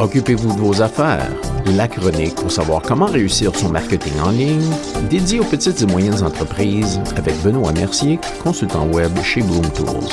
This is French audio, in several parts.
Occupez-vous de vos affaires. La chronique pour savoir comment réussir son marketing en ligne, dédié aux petites et moyennes entreprises avec Benoît Mercier, consultant web chez Bloom Tools.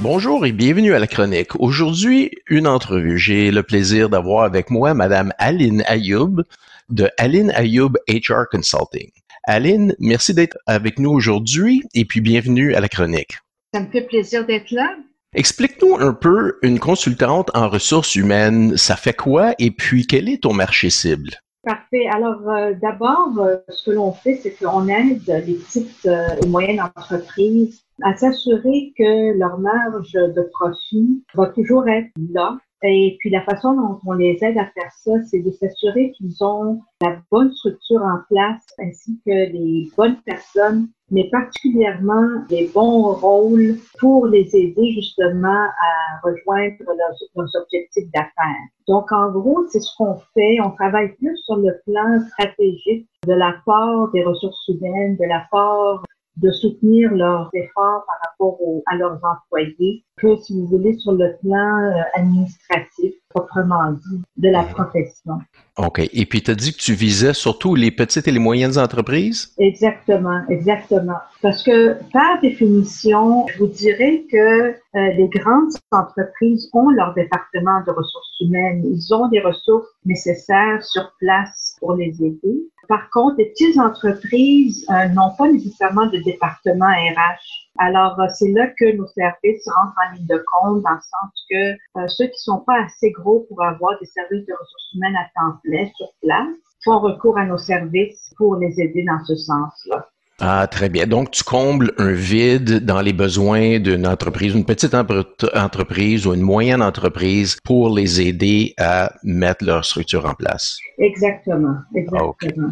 Bonjour et bienvenue à la chronique. Aujourd'hui, une entrevue. J'ai le plaisir d'avoir avec moi Madame Aline Ayoub de Aline Ayoub HR Consulting. Aline, merci d'être avec nous aujourd'hui et puis bienvenue à la chronique. Ça me fait plaisir d'être là. Explique-nous un peu une consultante en ressources humaines, ça fait quoi et puis quel est ton marché cible? Parfait. Alors, euh, d'abord, euh, ce que l'on fait, c'est qu'on aide les petites euh, et moyennes entreprises à s'assurer que leur marge de profit va toujours être là et puis la façon dont on les aide à faire ça, c'est de s'assurer qu'ils ont la bonne structure en place ainsi que les bonnes personnes, mais particulièrement les bons rôles pour les aider justement à rejoindre leurs, objectifs d'affaires. Donc en gros, c'est ce qu'on fait. On travaille plus sur le plan stratégique de l'apport des ressources humaines, de l'apport de soutenir leurs efforts par rapport à leurs employés. Que, si vous voulez, sur le plan euh, administratif, proprement dit, de la profession. OK. Et puis, tu as dit que tu visais surtout les petites et les moyennes entreprises? Exactement, exactement. Parce que, par définition, je vous dirais que euh, les grandes entreprises ont leur département de ressources humaines. Ils ont des ressources nécessaires sur place pour les aider. Par contre, les petites entreprises euh, n'ont pas nécessairement de département RH. Alors, euh, c'est là que nos services rentrent en ligne de compte, dans le sens que euh, ceux qui sont pas assez gros pour avoir des services de ressources humaines à temps plein sur place font recours à nos services pour les aider dans ce sens-là. Ah, très bien. Donc, tu combles un vide dans les besoins d'une entreprise, une petite entreprise ou une moyenne entreprise pour les aider à mettre leur structure en place. Exactement, exactement.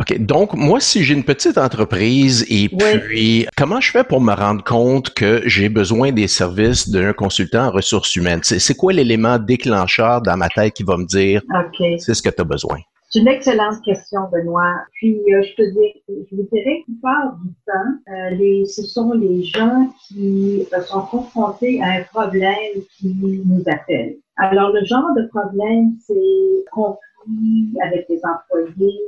OK. Donc, moi, si j'ai une petite entreprise et puis, comment je fais pour me rendre compte que j'ai besoin des services d'un consultant en ressources humaines? C'est quoi l'élément déclencheur dans ma tête qui va me dire c'est ce que tu as besoin? C'est une excellente question, Benoît. Puis, euh, je te dis, je vous dirais que part du temps, euh, les, ce sont les gens qui euh, sont confrontés à un problème qui nous appellent. Alors, le genre de problème, c'est conflit avec les employés,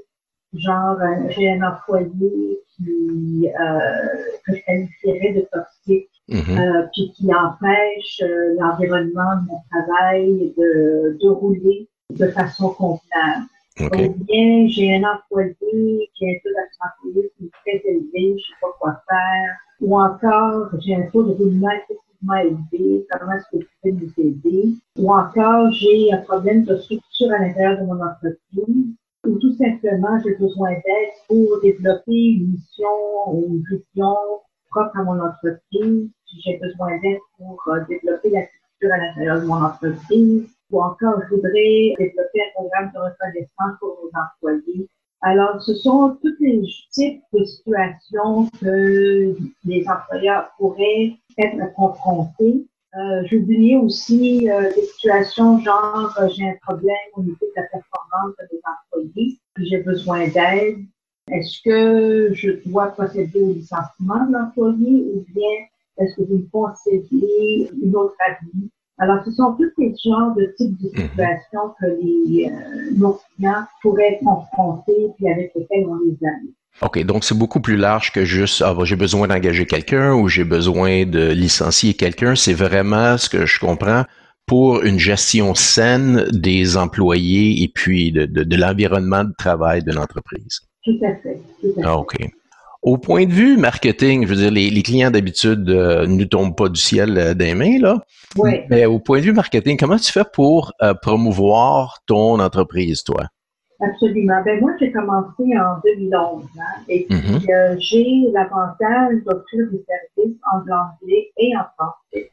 genre, j'ai un employé qui, que je qualifierais de toxique, mm-hmm. puis qui empêche l'environnement de mon travail de, de rouler de façon convenable. Okay. Ou bien j'ai un employé qui a un taux d'absentéisme très élevé, je ne sais pas quoi faire. Ou encore, j'ai un taux de roulement excessivement élevé, comment est-ce que tu peux nous aider? Ou encore, j'ai un problème de structure à l'intérieur de mon entreprise. Ou tout simplement, j'ai besoin d'aide pour développer une mission ou une vision propre à mon entreprise. J'ai besoin d'aide pour euh, développer la structure à l'intérieur de mon entreprise ou encore je voudrais développer un programme de reconnaissance pour nos employés. Alors, ce sont tous les types de situations que les employeurs pourraient être confrontés. Euh, J'oubliais aussi euh, des situations genre euh, j'ai un problème au niveau de la performance des employés, j'ai besoin d'aide. Est-ce que je dois procéder au licenciement de l'employé ou bien est-ce que vous me conseillez une autre avis? Alors, ce sont tous ces genres de types de mhm. situations que les, euh, nos clients pourraient confronter puis avec lesquels on les aide. OK, donc c'est beaucoup plus large que juste ah, j'ai besoin d'engager quelqu'un ou j'ai besoin de licencier quelqu'un. C'est vraiment ce que je comprends pour une gestion saine des employés et puis de, de, de l'environnement de travail de l'entreprise. Tout à fait. Tout à fait. Ah, OK. Au point de vue marketing, je veux dire, les, clients d'habitude euh, ne tombent pas du ciel euh, des mains, là. Oui. Mais au point de vue marketing, comment tu fais pour euh, promouvoir ton entreprise, toi? Absolument. Ben moi, j'ai commencé en 2011 hein, et puis mm-hmm. j'ai l'avantage d'offrir des services en anglais et en français.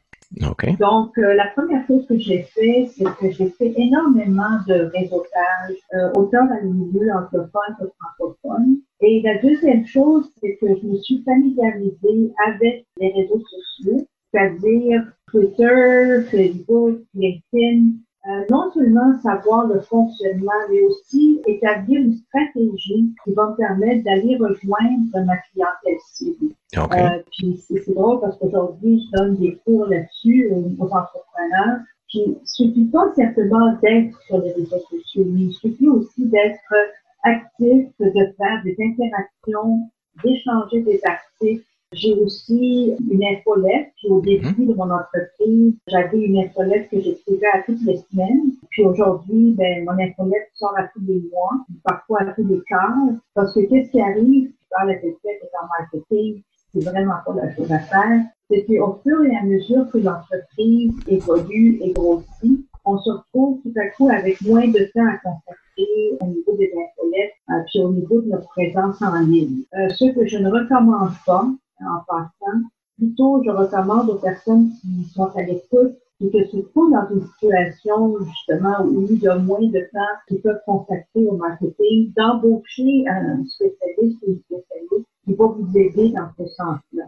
Donc, la première chose que j'ai fait, c'est que j'ai fait énormément de réseautage, autant dans le milieu anglophone que francophone. Et la deuxième chose, c'est que je me suis familiarisée avec les réseaux sociaux, c'est-à-dire Twitter, Facebook, LinkedIn. Euh, non seulement savoir le fonctionnement, mais aussi établir une stratégie qui va me permettre d'aller rejoindre ma clientèle cible. Euh, puis c'est drôle parce qu'aujourd'hui, je donne des cours là-dessus aux, entrepreneurs. Puis il suffit pas simplement d'être sur les réseaux sociaux, mais il suffit aussi d'être actif, de faire des interactions, d'échanger des articles, j'ai aussi une infolette. Puis au début mhm. de mon entreprise, j'avais une infolette que j'écrivais à toutes les semaines. Puis aujourd'hui, ben, mon infolette sort à tous les mois, parfois à tous les quarts. Parce que qu'est-ce qui arrive? Dans la tête et en marketing, c'est vraiment pas la chose à faire. C'est qu'au fur et à mesure que l'entreprise évolue et grossit, on se retrouve tout à coup avec moins de temps à consacrer au niveau des infolettes, euh, puis au niveau de notre présence en ligne. Euh, ce que je ne recommande pas, en passant. Plutôt, je recommande aux personnes qui sont à l'écoute et qui se trouvent dans une situation justement où il y a moins de temps qu'ils peuvent consacrer au marketing, d'embaucher un spécialiste ou une spécialiste qui va vous aider dans ce sens-là.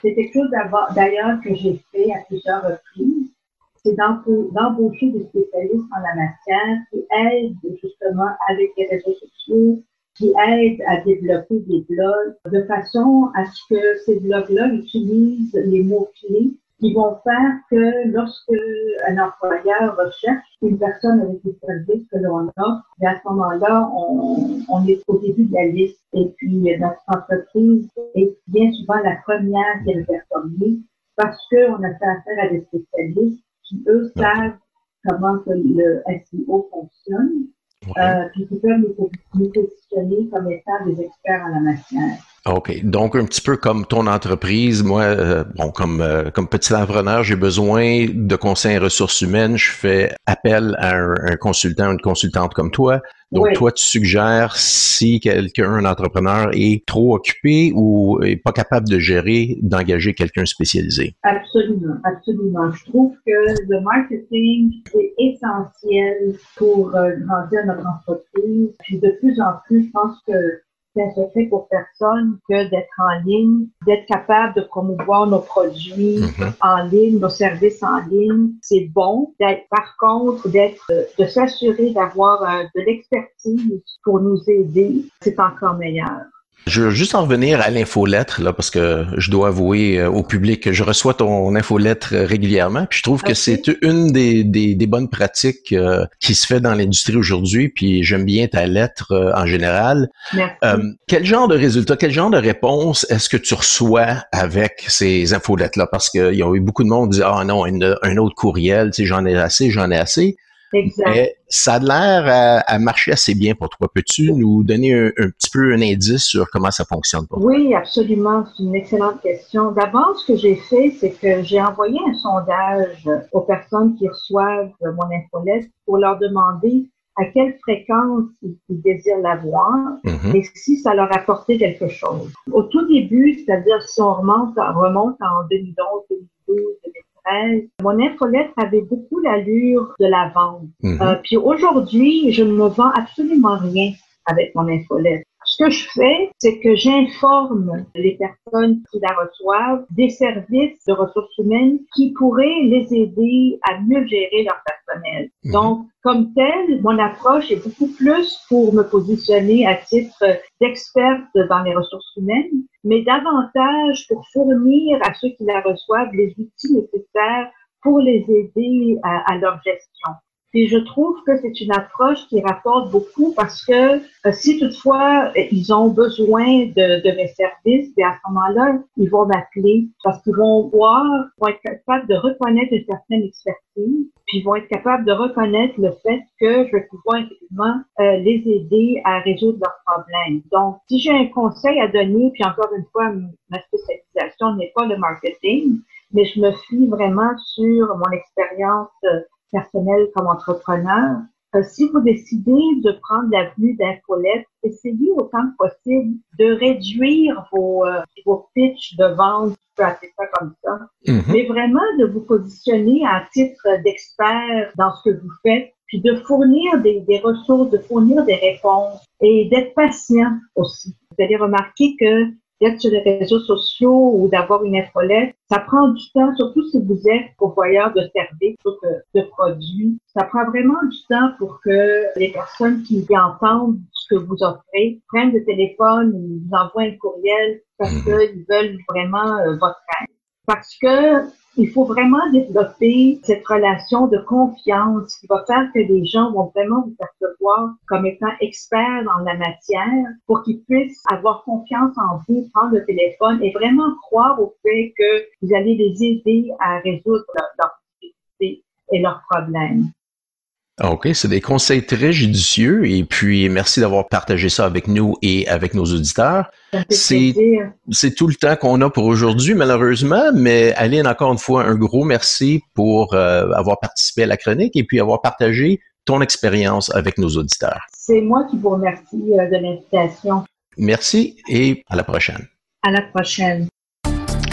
C'est quelque chose d'ailleurs que j'ai fait à plusieurs reprises. C'est d'embaucher des spécialistes en la matière qui aident justement avec les réseaux sociaux, qui aide à développer des blogs de façon à ce que ces blogs-là utilisent les mots-clés qui vont faire que lorsque un employeur recherche une personne avec les services que l'on a, à ce moment-là, on, on, est au début de la liste. Et puis notre entreprise est bien souvent la première qui est répertoriée parce qu'on a fait affaire à des spécialistes qui, eux, savent comment le SEO fonctionne euh, puis qui peuvent nous, positionner comme étant des experts en la matière. OK. Donc, un petit peu comme ton entreprise, moi, euh, bon, comme, euh, comme petit entrepreneur, j'ai besoin de conseils en ressources humaines. Je fais appel à un, un consultant, une consultante comme toi. Donc, toi, tu suggères si quelqu'un, un entrepreneur, est trop occupé ou est pas capable de gérer, d'engager quelqu'un spécialisé? Absolument, absolument. Je trouve que le marketing, c'est essentiel pour euh, grandir notre entreprise. Puis de plus en plus, je pense que c'est un secret pour personne que d'être en ligne, d'être capable de promouvoir nos produits mhm. en ligne, nos services en ligne. C'est bon. Par contre, d'être, euh, de s'assurer d'avoir euh, de l'expertise pour nous aider, c'est encore meilleur. Je veux juste en revenir à l'infolettre, là, parce que je dois avouer euh, au public que je reçois ton infolettre régulièrement. Puis je trouve que c'est une des, des, des, bonnes pratiques euh, qui se fait dans l'industrie aujourd'hui. Puis j'aime bien ta lettre euh, en général. quel genre de résultats, quel genre de réponses est-ce que tu reçois avec ces infolettes-là? Parce qu'il y a eu beaucoup de monde qui dit Ah non, un autre courriel, tu sais, j'en ai assez, j'en ai assez. Exact. Ça a l'air à, marcher assez bien pour toi. Peux-tu nous donner un, petit peu un indice sur comment ça fonctionne pour toi? Oui, absolument. C'est une excellente question. D'abord, ce que j'ai fait, c'est que j'ai envoyé un sondage aux personnes qui reçoivent mon infolette pour leur demander à quelle fréquence ils, désirent l'avoir mm-hmm. et si ça leur apportait quelque chose. Au tout début, c'est-à-dire si on remonte, remonte en 2011, 2012, 2013, mon infolettre avait beaucoup l'allure de la vente. Mhm. Euh, puis aujourd'hui, je ne vends absolument rien avec mon infolettre. Ce que je fais, c'est que j'informe les personnes qui la reçoivent des services de ressources humaines qui pourraient les aider à mieux gérer leur personnel. Mhm. Donc, comme tel, mon approche est beaucoup plus pour me positionner à titre d'experte dans les ressources humaines, mais davantage pour fournir à ceux qui la reçoivent les outils nécessaires pour les aider à, leur gestion. Et je trouve que c'est une approche qui rapporte beaucoup parce que euh, si toutefois euh, ils ont besoin de, de mes services, et à ce moment-là, ils vont m'appeler parce qu'ils vont voir, vont être capables de reconnaître une certaine expertise, puis vont être capables de reconnaître le fait que je vais pouvoir effectivement euh, les aider à résoudre leurs problèmes. Donc, si j'ai un conseil à donner, puis encore une fois, ma spécialisation n'est pas le marketing, mais je me fie vraiment sur mon expérience personnel comme entrepreneur, euh, si vous décidez de prendre l'avenue d'infolette, essayez autant que possible de réduire vos, euh, vos pitchs de vente, je peux appeler ça comme ça, mhm. mais vraiment de vous positionner à titre d'expert dans ce que vous faites, puis de fournir des, des ressources, de fournir des réponses et d'être patient aussi. Vous allez remarquer que d'être sur les réseaux sociaux ou d'avoir une infolette. Ça prend du temps, surtout si vous êtes pourvoyeur de services ou de, produits. Ça prend vraiment du temps pour que les personnes qui entendent ce que vous offrez prennent le téléphone ou vous envoient un courriel parce mhm. qu'ils veulent vraiment euh, votre aide. Parce que il faut vraiment développer cette relation de confiance qui va faire que les gens vont vraiment vous percevoir comme étant experts dans la matière pour qu'ils puissent avoir confiance en vous, prendre le téléphone et vraiment croire au fait que vous allez les aider à résoudre leurs difficultés et leurs problèmes. Ah, OK, c'est des conseils très judicieux et puis merci d'avoir partagé ça avec nous et avec nos auditeurs. C'est tout le temps qu'on a pour aujourd'hui, malheureusement, mais Aline, encore une fois, un gros merci pour euh, avoir participé à la chronique et puis avoir partagé ton expérience avec nos auditeurs. C'est moi qui vous remercie euh, de l'invitation. Merci et à la prochaine. À la prochaine.